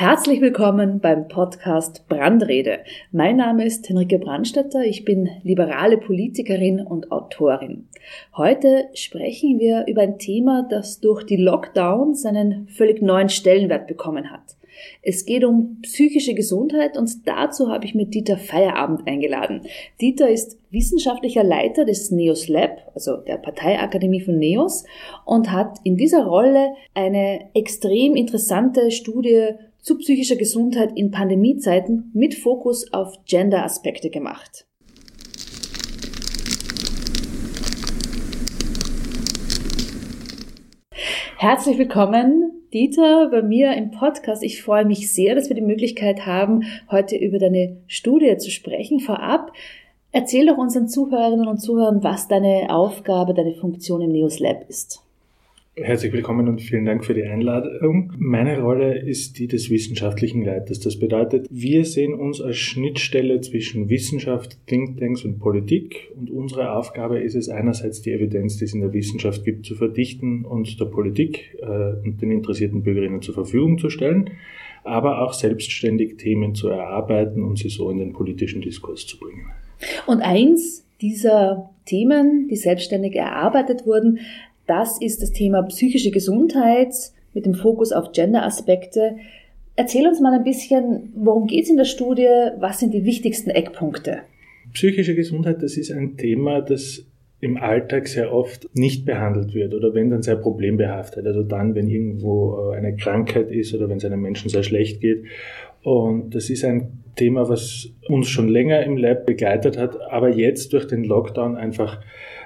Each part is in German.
Herzlich willkommen beim Podcast Brandrede. Mein Name ist Henrike Brandstetter, ich bin liberale Politikerin und Autorin. Heute sprechen wir über ein Thema, das durch die Lockdowns einen völlig neuen Stellenwert bekommen hat. Es geht um psychische Gesundheit und dazu habe ich mir Dieter Feierabend eingeladen. Dieter ist wissenschaftlicher Leiter des NEOS Lab, also der Parteiakademie von NEOS, und hat in dieser Rolle eine extrem interessante Studie zu psychischer Gesundheit in Pandemiezeiten mit Fokus auf Gender-Aspekte gemacht. Herzlich willkommen, Dieter, bei mir im Podcast. Ich freue mich sehr, dass wir die Möglichkeit haben, heute über deine Studie zu sprechen. Vorab, erzähl doch unseren Zuhörerinnen und Zuhörern, was deine Aufgabe, deine Funktion im Neos Lab ist. Herzlich willkommen und vielen Dank für die Einladung. Meine Rolle ist die des wissenschaftlichen Leiters. Das bedeutet, wir sehen uns als Schnittstelle zwischen Wissenschaft, Thinktanks und Politik und unsere Aufgabe ist es einerseits die Evidenz, die es in der Wissenschaft gibt, zu verdichten und der Politik äh, und den interessierten Bürgerinnen zur Verfügung zu stellen, aber auch selbstständig Themen zu erarbeiten und sie so in den politischen Diskurs zu bringen. Und eins dieser Themen, die selbstständig erarbeitet wurden, das ist das Thema psychische Gesundheit mit dem Fokus auf Gender-Aspekte. Erzähl uns mal ein bisschen, worum geht es in der Studie? Was sind die wichtigsten Eckpunkte? Psychische Gesundheit, das ist ein Thema, das im Alltag sehr oft nicht behandelt wird oder wenn dann sehr problembehaftet. Also dann, wenn irgendwo äh, eine Krankheit ist oder wenn es einem Menschen sehr schlecht geht. Und das ist ein Thema, was uns schon länger im Lab begleitet hat, aber jetzt durch den Lockdown einfach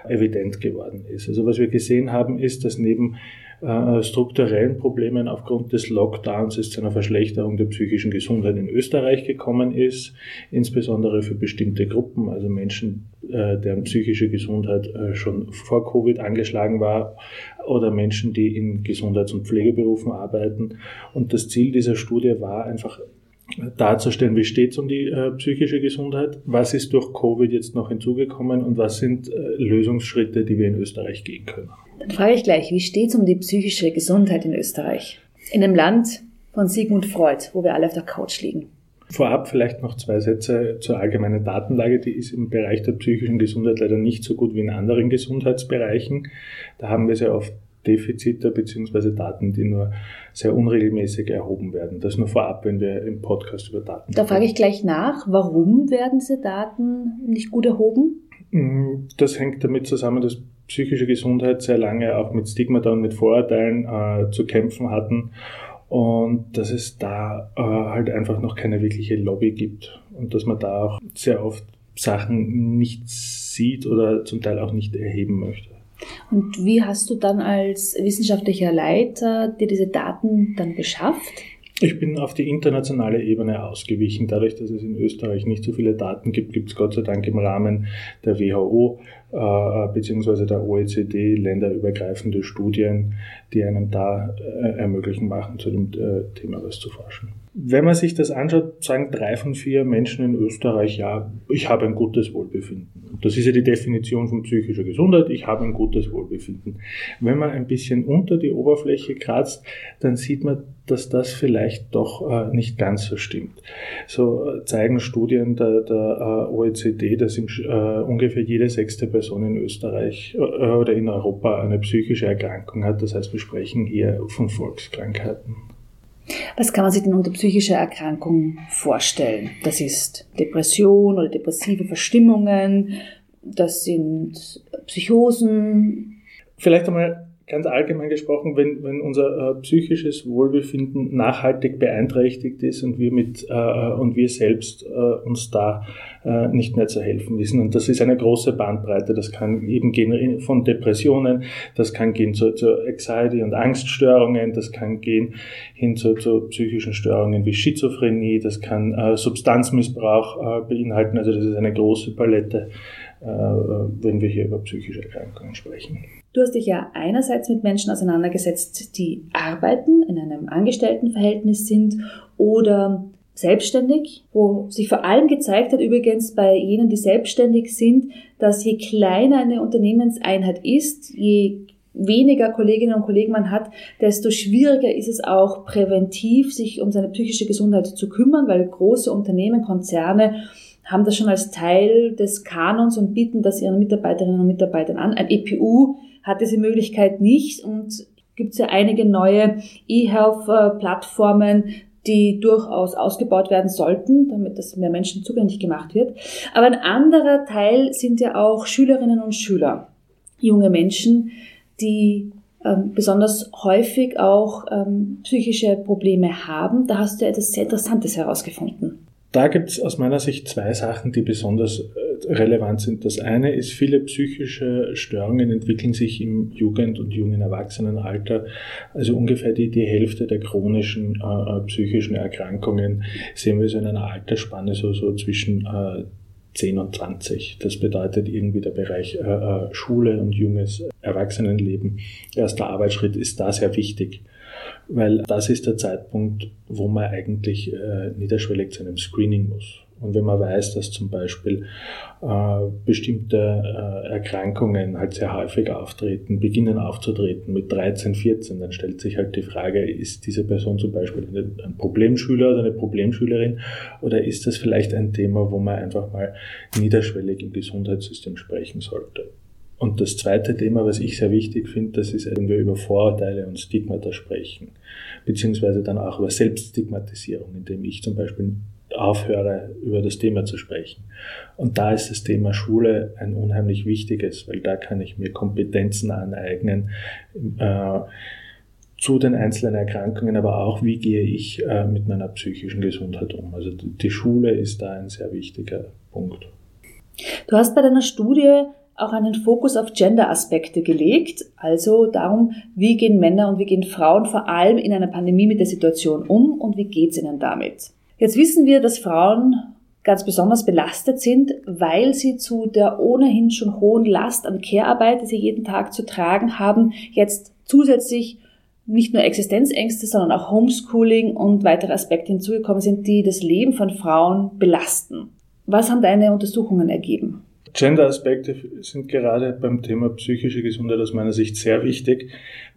evident geworden ist. Also was wir gesehen haben, ist, dass neben äh, strukturellen Problemen aufgrund des Lockdowns es zu einer Verschlechterung der psychischen Gesundheit in Österreich gekommen ist, insbesondere für bestimmte Gruppen, also Menschen, äh, deren psychische Gesundheit äh, schon vor Covid angeschlagen war oder Menschen, die in Gesundheits- und Pflegeberufen arbeiten. Und das Ziel dieser Studie war einfach darzustellen, wie steht es um die äh, psychische Gesundheit, was ist durch Covid jetzt noch hinzugekommen und was sind äh, Lösungsschritte, die wir in Österreich gehen können. Dann frage ich gleich, wie steht es um die psychische Gesundheit in Österreich? In einem Land von Sigmund Freud, wo wir alle auf der Couch liegen. Vorab vielleicht noch zwei Sätze zur allgemeinen Datenlage. Die ist im Bereich der psychischen Gesundheit leider nicht so gut wie in anderen Gesundheitsbereichen. Da haben wir sehr oft Defizite bzw. Daten, die nur sehr unregelmäßig erhoben werden. Das nur vorab, wenn wir im Podcast über Daten Da frage ich gleich nach, warum werden diese Daten nicht gut erhoben? Mm, das hängt damit zusammen, dass psychische Gesundheit sehr lange auch mit Stigmata und mit Vorurteilen äh, zu kämpfen hatten und dass es da äh, halt einfach noch keine wirkliche Lobby gibt und dass man da auch sehr oft Sachen nicht sieht oder zum Teil auch nicht erheben möchte. Und wie hast du dann als wissenschaftlicher Leiter dir diese Daten dann beschafft? Ich bin auf die internationale Ebene ausgewichen. Dadurch, dass es in Österreich nicht so viele Daten gibt, gibt es Gott sei Dank im Rahmen der WHO äh, bzw. der OECD länderübergreifende Studien, die einem da äh, ermöglichen machen, zu dem äh, Thema was zu forschen. Wenn man sich das anschaut, sagen drei von vier Menschen in Österreich, ja, ich habe ein gutes Wohlbefinden. Das ist ja die Definition von psychischer Gesundheit, ich habe ein gutes Wohlbefinden. Wenn man ein bisschen unter die Oberfläche kratzt, dann sieht man, dass das vielleicht doch nicht ganz so stimmt. So zeigen Studien der, der OECD, dass im, äh, ungefähr jede sechste Person in Österreich äh, oder in Europa eine psychische Erkrankung hat. Das heißt, wir sprechen hier von Volkskrankheiten. Was kann man sich denn unter psychischer Erkrankung vorstellen? Das ist Depression oder depressive Verstimmungen, das sind Psychosen. Vielleicht einmal ganz allgemein gesprochen, wenn, wenn unser äh, psychisches Wohlbefinden nachhaltig beeinträchtigt ist und wir mit äh, und wir selbst äh, uns da äh, nicht mehr zu helfen wissen. Und das ist eine große Bandbreite. Das kann eben gehen von Depressionen, das kann gehen zu, zu Anxiety und Angststörungen, das kann gehen hin zu, zu psychischen Störungen wie Schizophrenie, das kann äh, Substanzmissbrauch äh, beinhalten. Also das ist eine große Palette, wenn wir hier über psychische Erkrankungen sprechen. Du hast dich ja einerseits mit Menschen auseinandergesetzt, die arbeiten, in einem Angestelltenverhältnis sind oder selbstständig, wo sich vor allem gezeigt hat, übrigens bei jenen, die selbstständig sind, dass je kleiner eine Unternehmenseinheit ist, je weniger Kolleginnen und Kollegen man hat, desto schwieriger ist es auch präventiv, sich um seine psychische Gesundheit zu kümmern, weil große Unternehmen, Konzerne haben das schon als Teil des Kanons und bieten das ihren Mitarbeiterinnen und Mitarbeitern an. Ein EPU hat diese Möglichkeit nicht und gibt es ja einige neue E-Health-Plattformen, die durchaus ausgebaut werden sollten, damit das mehr Menschen zugänglich gemacht wird. Aber ein anderer Teil sind ja auch Schülerinnen und Schüler, junge Menschen, die ähm, besonders häufig auch ähm, psychische Probleme haben. Da hast du etwas sehr Interessantes herausgefunden. Da gibt es aus meiner Sicht zwei Sachen, die besonders äh, relevant sind. Das eine ist, viele psychische Störungen entwickeln sich im Jugend- und jungen Erwachsenenalter. Also ungefähr die, die Hälfte der chronischen äh, äh psychischen Erkrankungen sehen wir so in einer Altersspanne so, so zwischen äh, 10 und 20. Das bedeutet irgendwie der Bereich äh, äh, Schule und junges Erwachsenenleben. Erster Arbeitsschritt ist da sehr wichtig weil das ist der Zeitpunkt, wo man eigentlich äh, niederschwellig zu einem Screening muss. Und wenn man weiß, dass zum Beispiel äh, bestimmte äh, Erkrankungen halt sehr häufig auftreten, beginnen aufzutreten mit 13, 14, dann stellt sich halt die Frage, ist diese Person zum Beispiel ein Problemschüler oder eine Problemschülerin oder ist das vielleicht ein Thema, wo man einfach mal niederschwellig im Gesundheitssystem sprechen sollte? Und das zweite Thema, was ich sehr wichtig finde, das ist, wenn wir über Vorurteile und Stigmata sprechen, beziehungsweise dann auch über Selbststigmatisierung, indem ich zum Beispiel aufhöre, über das Thema zu sprechen. Und da ist das Thema Schule ein unheimlich wichtiges, weil da kann ich mir Kompetenzen aneignen, äh, zu den einzelnen Erkrankungen, aber auch, wie gehe ich äh, mit meiner psychischen Gesundheit um. Also die Schule ist da ein sehr wichtiger Punkt. Du hast bei deiner Studie auch einen Fokus auf Gender-Aspekte gelegt, also darum, wie gehen Männer und wie gehen Frauen vor allem in einer Pandemie mit der Situation um und wie geht's ihnen damit. Jetzt wissen wir, dass Frauen ganz besonders belastet sind, weil sie zu der ohnehin schon hohen Last an Care-Arbeit, die sie jeden Tag zu tragen haben, jetzt zusätzlich nicht nur Existenzängste, sondern auch Homeschooling und weitere Aspekte hinzugekommen sind, die das Leben von Frauen belasten. Was haben deine Untersuchungen ergeben? Gender-Aspekte sind gerade beim Thema psychische Gesundheit aus meiner Sicht sehr wichtig,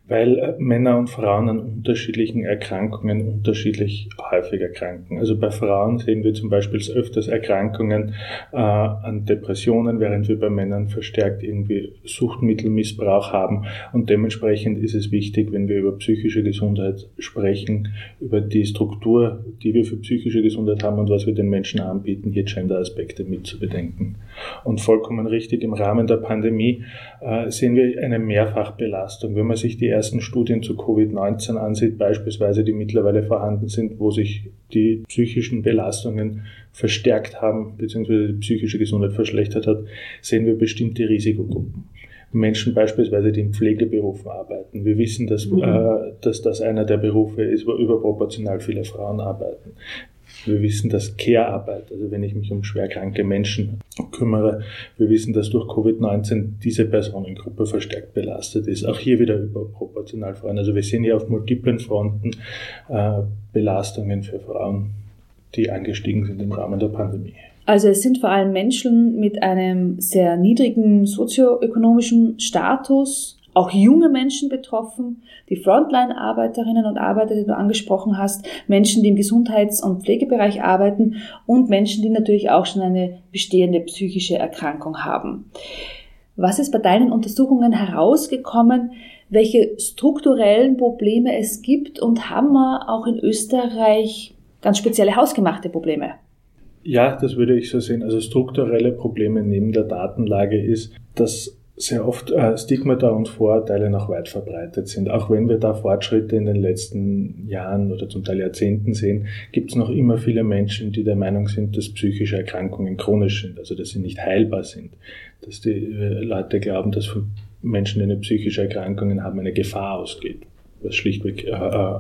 weil äh, Männer und Frauen an unterschiedlichen Erkrankungen unterschiedlich häufig erkranken. Also bei Frauen sehen wir zum Beispiel öfters Erkrankungen äh, an Depressionen, während wir bei Männern verstärkt irgendwie Suchtmittelmissbrauch haben. Und dementsprechend ist es wichtig, wenn wir über psychische Gesundheit sprechen, über die Struktur, die wir für psychische Gesundheit haben und was wir den Menschen anbieten, hier Gender-Aspekte mitzubedenken. Und vollkommen richtig, im Rahmen der Pandemie äh, sehen wir eine Mehrfachbelastung. Wenn man sich die ersten Studien zu Covid-19 ansieht, beispielsweise die mittlerweile vorhanden sind, wo sich die psychischen Belastungen verstärkt haben, beziehungsweise die psychische Gesundheit verschlechtert hat, sehen wir bestimmte Risikogruppen. Menschen beispielsweise, die in Pflegeberufen arbeiten. Wir wissen, dass, mhm. äh, dass das einer der Berufe ist, wo überproportional viele Frauen arbeiten. Wir wissen, dass Care-Arbeit, also wenn ich mich um schwerkranke Menschen kümmere, wir wissen, dass durch Covid-19 diese Personengruppe verstärkt belastet ist. Auch hier wieder überproportional Frauen. Also wir sehen hier auf multiplen Fronten äh, Belastungen für Frauen, die angestiegen sind im Rahmen der Pandemie. Also es sind vor allem Menschen mit einem sehr niedrigen sozioökonomischen Status, auch junge Menschen betroffen, die Frontline-Arbeiterinnen und Arbeiter, die du angesprochen hast, Menschen, die im Gesundheits- und Pflegebereich arbeiten und Menschen, die natürlich auch schon eine bestehende psychische Erkrankung haben. Was ist bei deinen Untersuchungen herausgekommen, welche strukturellen Probleme es gibt und haben wir auch in Österreich ganz spezielle hausgemachte Probleme? Ja, das würde ich so sehen. Also strukturelle Probleme neben der Datenlage ist, dass sehr oft äh, Stigmata und Vorurteile noch weit verbreitet sind. Auch wenn wir da Fortschritte in den letzten Jahren oder zum Teil Jahrzehnten sehen, gibt es noch immer viele Menschen, die der Meinung sind, dass psychische Erkrankungen chronisch sind, also dass sie nicht heilbar sind. Dass die äh, Leute glauben, dass von Menschen, die eine psychische Erkrankungen haben, eine Gefahr ausgeht, was schlichtweg äh, äh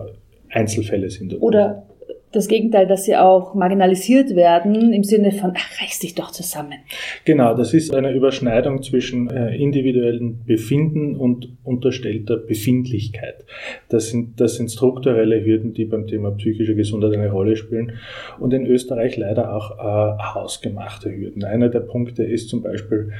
Einzelfälle sind. Oder das Gegenteil, dass sie auch marginalisiert werden im Sinne von, ach, reiß dich doch zusammen. Genau, das ist eine Überschneidung zwischen äh, individuellen Befinden und unterstellter Befindlichkeit. Das sind, das sind strukturelle Hürden, die beim Thema psychische Gesundheit eine Rolle spielen und in Österreich leider auch äh, hausgemachte Hürden. Einer der Punkte ist zum Beispiel,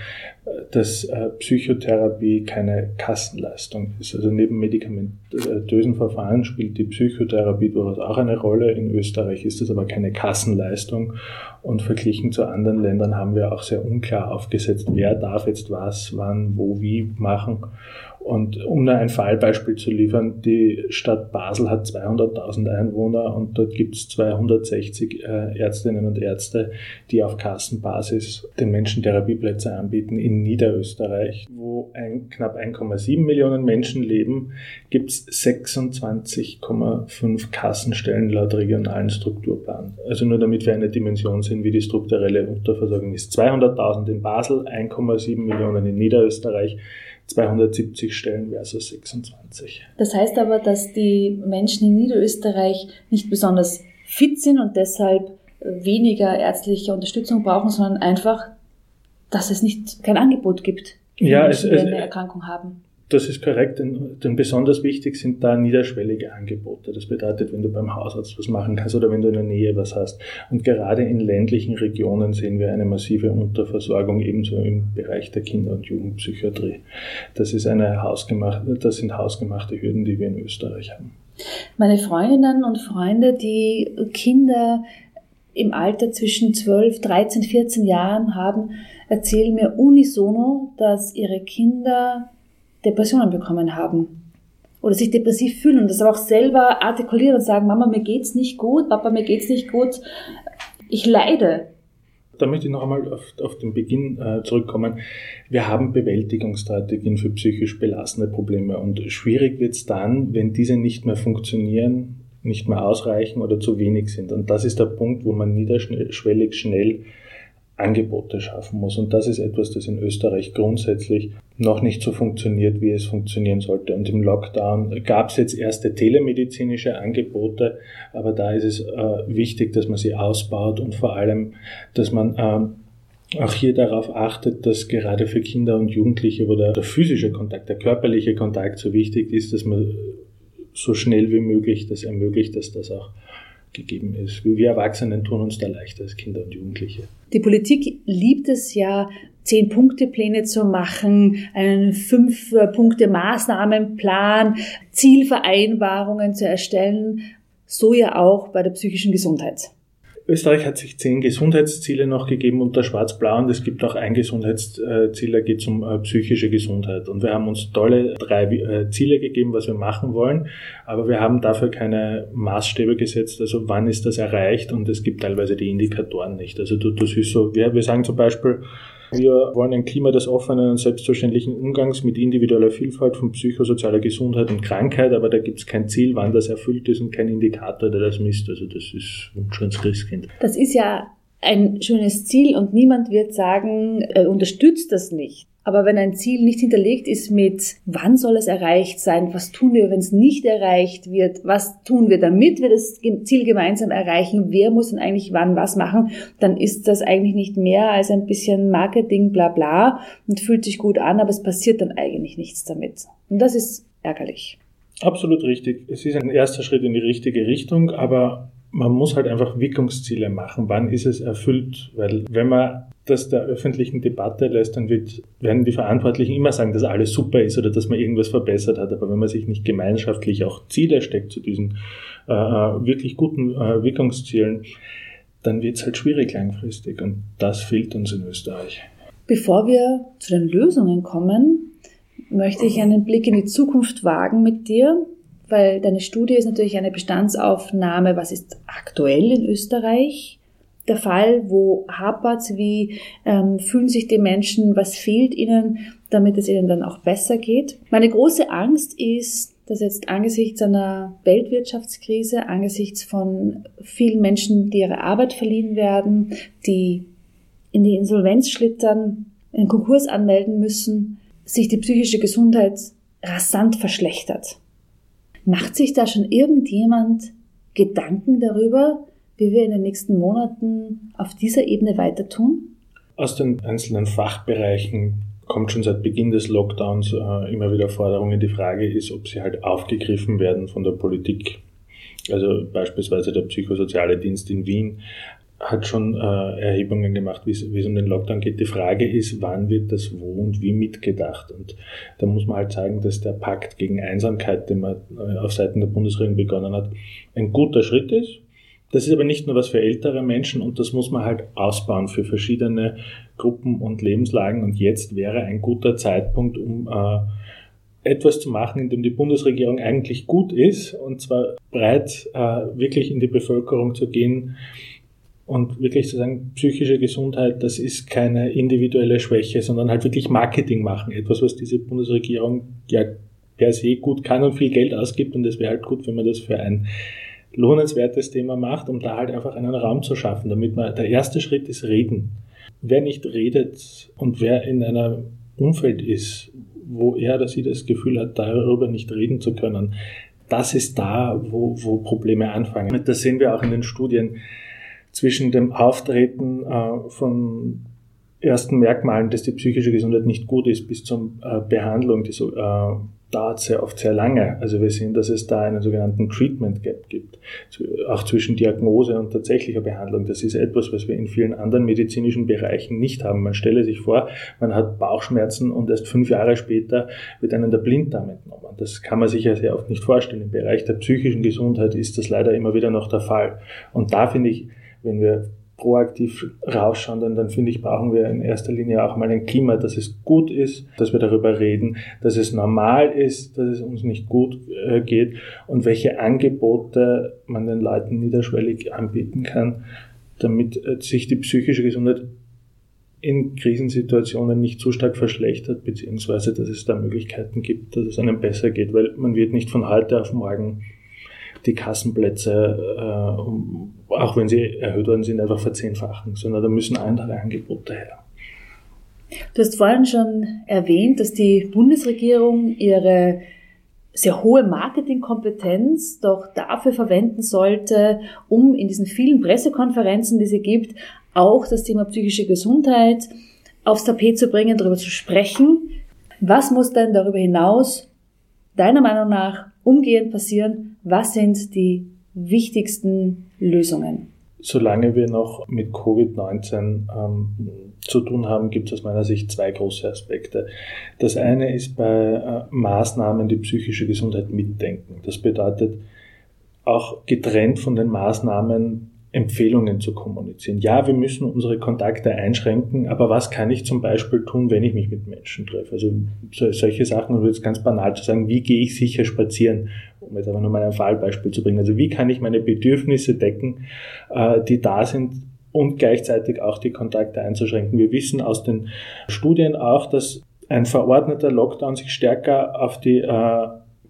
äh, dass äh, Psychotherapie keine Kassenleistung ist. Also neben medikamentösen Verfahren spielt die Psychotherapie durchaus auch eine Rolle in Österreich ist das aber keine Kassenleistung und verglichen zu anderen Ländern haben wir auch sehr unklar aufgesetzt, wer darf jetzt was, wann, wo, wie machen. Und um nur ein Fallbeispiel zu liefern, die Stadt Basel hat 200.000 Einwohner und dort gibt es 260 äh, Ärztinnen und Ärzte, die auf Kassenbasis den Menschen Therapieplätze anbieten in Niederösterreich, wo ein, knapp 1,7 Millionen Menschen leben, gibt es 26,5 Kassenstellen laut regionalen Strukturplan. Also nur damit wir eine Dimension sehen, wie die strukturelle Unterversorgung ist. 200.000 in Basel, 1,7 Millionen in Niederösterreich. 270 Stellen versus 26. Das heißt aber, dass die Menschen in Niederösterreich nicht besonders fit sind und deshalb weniger ärztliche Unterstützung brauchen, sondern einfach, dass es nicht kein Angebot gibt, ja, Menschen, es, es, die eine Erkrankung haben. Das ist korrekt, denn, denn, besonders wichtig sind da niederschwellige Angebote. Das bedeutet, wenn du beim Hausarzt was machen kannst oder wenn du in der Nähe was hast. Und gerade in ländlichen Regionen sehen wir eine massive Unterversorgung ebenso im Bereich der Kinder- und Jugendpsychiatrie. Das ist eine hausgemachte, das sind hausgemachte Hürden, die wir in Österreich haben. Meine Freundinnen und Freunde, die Kinder im Alter zwischen 12, 13, 14 Jahren haben, erzählen mir unisono, dass ihre Kinder Depressionen bekommen haben oder sich depressiv fühlen und das aber auch selber artikulieren und sagen, Mama, mir geht's nicht gut, Papa, mir geht's nicht gut, ich leide. Da möchte ich noch einmal auf, auf den Beginn äh, zurückkommen. Wir haben Bewältigungsstrategien für psychisch belastende Probleme und schwierig wird's dann, wenn diese nicht mehr funktionieren, nicht mehr ausreichen oder zu wenig sind. Und das ist der Punkt, wo man niederschwellig schnell Angebote schaffen muss. Und das ist etwas, das in Österreich grundsätzlich noch nicht so funktioniert, wie es funktionieren sollte. Und im Lockdown gab es jetzt erste telemedizinische Angebote, aber da ist es äh, wichtig, dass man sie ausbaut und vor allem, dass man äh, auch hier darauf achtet, dass gerade für Kinder und Jugendliche, wo der, der physische Kontakt, der körperliche Kontakt so wichtig ist, dass man so schnell wie möglich das ermöglicht, dass das auch gegeben ist. Wir Erwachsenen tun uns da leichter als Kinder und Jugendliche. Die Politik liebt es ja, Zehn-Punkte-Pläne zu machen, einen Fünf-Punkte-Maßnahmenplan, Zielvereinbarungen zu erstellen, so ja auch bei der psychischen Gesundheit. Österreich hat sich zehn Gesundheitsziele noch gegeben unter Schwarz-Blau und es gibt auch ein Gesundheitsziel, da geht es um äh, psychische Gesundheit. Und wir haben uns tolle drei äh, Ziele gegeben, was wir machen wollen, aber wir haben dafür keine Maßstäbe gesetzt, also wann ist das erreicht und es gibt teilweise die Indikatoren nicht. Also das ist so, wir sagen zum Beispiel, wir wollen ein Klima des offenen und selbstverständlichen Umgangs mit individueller Vielfalt von psychosozialer Gesundheit und Krankheit, aber da gibt es kein Ziel, wann das erfüllt ist und kein Indikator, der das misst. Also das ist Wunsch ans Christkind. Das ist ja ein schönes Ziel und niemand wird sagen, er unterstützt das nicht. Aber wenn ein Ziel nicht hinterlegt ist mit, wann soll es erreicht sein, was tun wir, wenn es nicht erreicht wird, was tun wir, damit wir das Ziel gemeinsam erreichen, wer muss denn eigentlich wann was machen, dann ist das eigentlich nicht mehr als ein bisschen Marketing, bla bla und fühlt sich gut an, aber es passiert dann eigentlich nichts damit. Und das ist ärgerlich. Absolut richtig. Es ist ein erster Schritt in die richtige Richtung, aber man muss halt einfach Wirkungsziele machen. Wann ist es erfüllt? Weil wenn man das der öffentlichen Debatte lässt, dann wird, werden die Verantwortlichen immer sagen, dass alles super ist oder dass man irgendwas verbessert hat. Aber wenn man sich nicht gemeinschaftlich auch Ziele steckt zu diesen äh, äh wirklich guten äh, Wirkungszielen, dann wird es halt schwierig langfristig. Und das fehlt uns in Österreich. Bevor wir zu den Lösungen kommen, möchte ich einen Blick in die Zukunft wagen mit dir, weil deine Studie ist natürlich eine Bestandsaufnahme, was ist aktuell in Österreich, der Fall, wo hapert wie ähm, fühlen sich die Menschen, was fehlt ihnen, damit es ihnen dann auch besser geht. Meine große Angst ist, dass jetzt angesichts einer Weltwirtschaftskrise, angesichts von vielen Menschen, die ihre Arbeit verliehen werden, die in die Insolvenz schlittern, einen Konkurs anmelden müssen, sich die psychische Gesundheit rasant verschlechtert. Macht sich da schon irgendjemand Gedanken darüber, wie wir in den nächsten Monaten auf dieser Ebene weiter tun? Aus den einzelnen Fachbereichen kommt schon seit Beginn des Lockdowns äh, immer wieder Forderungen. Die Frage ist, ob sie halt aufgegriffen werden von der Politik. Also beispielsweise der psychosoziale Dienst in Wien hat schon äh, Erhebungen gemacht, wie es um den Lockdown geht. Die Frage ist, wann wird das wo und wie mitgedacht? Und da muss man halt zeigen, dass der Pakt gegen Einsamkeit, den man äh, auf Seiten der Bundesregierung begonnen hat, ein guter Schritt ist. Das ist aber nicht nur was für ältere Menschen und das muss man halt ausbauen für verschiedene Gruppen und Lebenslagen. Und jetzt wäre ein guter Zeitpunkt, um äh, etwas zu machen, in dem die Bundesregierung eigentlich gut ist, und zwar breit äh, wirklich in die Bevölkerung zu gehen und wirklich zu sagen, psychische Gesundheit, das ist keine individuelle Schwäche, sondern halt wirklich Marketing machen. Etwas, was diese Bundesregierung ja per se gut kann und viel Geld ausgibt. Und es wäre halt gut, wenn man das für ein lohnenswertes Thema macht, um da halt einfach einen Raum zu schaffen, damit man, der erste Schritt ist Reden. Wer nicht redet und wer in einem Umfeld ist, wo er oder sie das Gefühl hat, darüber nicht reden zu können, das ist da, wo, wo Probleme anfangen. Das sehen wir auch in den Studien zwischen dem Auftreten äh, von ersten Merkmalen, dass die psychische Gesundheit nicht gut ist, bis zur äh, Behandlung, die so, äh, dauert sehr oft sehr lange. Also wir sehen, dass es da einen sogenannten Treatment Gap gibt, auch zwischen Diagnose und tatsächlicher Behandlung. Das ist etwas, was wir in vielen anderen medizinischen Bereichen nicht haben. Man stelle sich vor, man hat Bauchschmerzen und erst fünf Jahre später wird einem der Blinddarm entnommen. Das kann man sich ja sehr oft nicht vorstellen. Im Bereich der psychischen Gesundheit ist das leider immer wieder noch der Fall. Und da finde ich, wenn wir proaktiv rausschauen, dann, dann finde ich, brauchen wir in erster Linie auch mal ein Klima, dass es gut ist, dass wir darüber reden, dass es normal ist, dass es uns nicht gut äh, geht und welche Angebote man den Leuten niederschwellig anbieten kann, damit äh, sich die psychische Gesundheit in Krisensituationen nicht so stark verschlechtert, beziehungsweise dass es da Möglichkeiten gibt, dass es einem besser geht, weil man wird nicht von heute auf morgen die Kassenplätze, äh, auch wenn sie erhöht worden sind, einfach verzehnfachen, sondern da müssen andere Angebote her. Du hast vorhin schon erwähnt, dass die Bundesregierung ihre sehr hohe Marketingkompetenz doch dafür verwenden sollte, um in diesen vielen Pressekonferenzen, die sie gibt, auch das Thema psychische Gesundheit aufs Tapet zu bringen, darüber zu sprechen. Was muss denn darüber hinaus deiner Meinung nach umgehend passieren? Was sind die wichtigsten Lösungen? Solange wir noch mit Covid-19 ähm, zu tun haben, gibt es aus meiner Sicht zwei große Aspekte. Das eine ist bei äh, Maßnahmen die psychische Gesundheit mitdenken. Das bedeutet auch getrennt von den Maßnahmen Empfehlungen zu kommunizieren. Ja, wir müssen unsere Kontakte einschränken, aber was kann ich zum Beispiel tun, wenn ich mich mit Menschen treffe? Also solche Sachen, um jetzt ganz banal zu sagen, wie gehe ich sicher spazieren, um jetzt aber nur mal ein Fallbeispiel zu bringen. Also wie kann ich meine Bedürfnisse decken, äh, die da sind, und gleichzeitig auch die Kontakte einzuschränken. Wir wissen aus den Studien auch, dass ein verordneter Lockdown sich stärker auf die äh,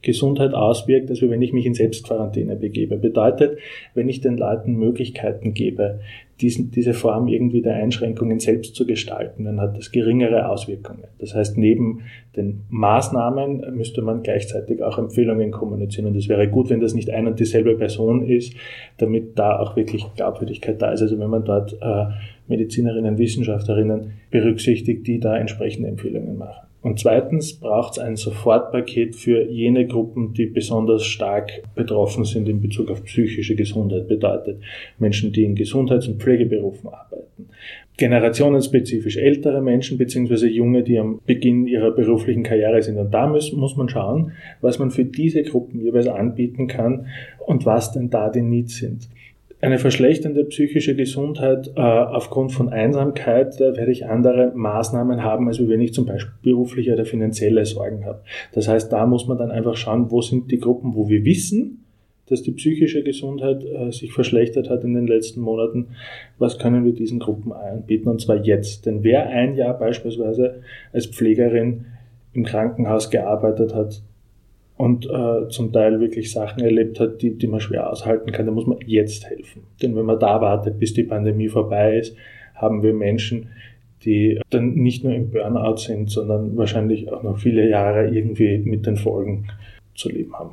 Gesundheit auswirkt, als wenn ich mich in Selbstquarantäne begebe. Bedeutet, wenn ich den Leuten Möglichkeiten gebe, diesen, diese Form irgendwie der Einschränkungen selbst zu gestalten, dann hat das geringere Auswirkungen. Das heißt, neben den Maßnahmen müsste man gleichzeitig auch Empfehlungen kommunizieren. Und es wäre gut, wenn das nicht ein und dieselbe Person ist, damit da auch wirklich Glaubwürdigkeit da ist. Also wenn man dort äh, Medizinerinnen, Wissenschaftlerinnen berücksichtigt, die da entsprechende Empfehlungen machen. Und zweitens braucht es ein Sofortpaket für jene Gruppen, die besonders stark betroffen sind in Bezug auf psychische Gesundheit. Bedeutet Menschen, die in Gesundheits- und Pflegeberufen arbeiten. Generationenspezifisch ältere Menschen beziehungsweise junge, die am Beginn ihrer beruflichen Karriere sind. Und da muss, muss man schauen, was man für diese Gruppen jeweils anbieten kann und was denn da die Needs sind eine verschlechternde psychische Gesundheit äh, aufgrund von Einsamkeit, da werde ich andere Maßnahmen haben, als wenn ich zum Beispiel berufliche oder finanzielle Sorgen habe. Das heißt, da muss man dann einfach schauen, wo sind die Gruppen, wo wir wissen, dass die psychische Gesundheit äh, sich verschlechtert hat in den letzten Monaten. Was können wir diesen Gruppen anbieten? Und zwar jetzt. Denn wer ein Jahr beispielsweise als Pflegerin im Krankenhaus gearbeitet hat, und äh, zum Teil wirklich Sachen erlebt hat, die, die man schwer aushalten kann, da muss man jetzt helfen. Denn wenn man da wartet, bis die Pandemie vorbei ist, haben wir Menschen, die dann nicht nur im Burnout sind, sondern wahrscheinlich auch noch viele Jahre irgendwie mit den Folgen zu leben haben.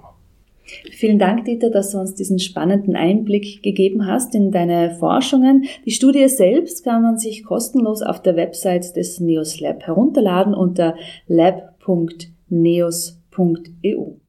Vielen Dank, Dieter, dass du uns diesen spannenden Einblick gegeben hast in deine Forschungen. Die Studie selbst kann man sich kostenlos auf der Website des NEOS Lab herunterladen unter lab.neos.eu.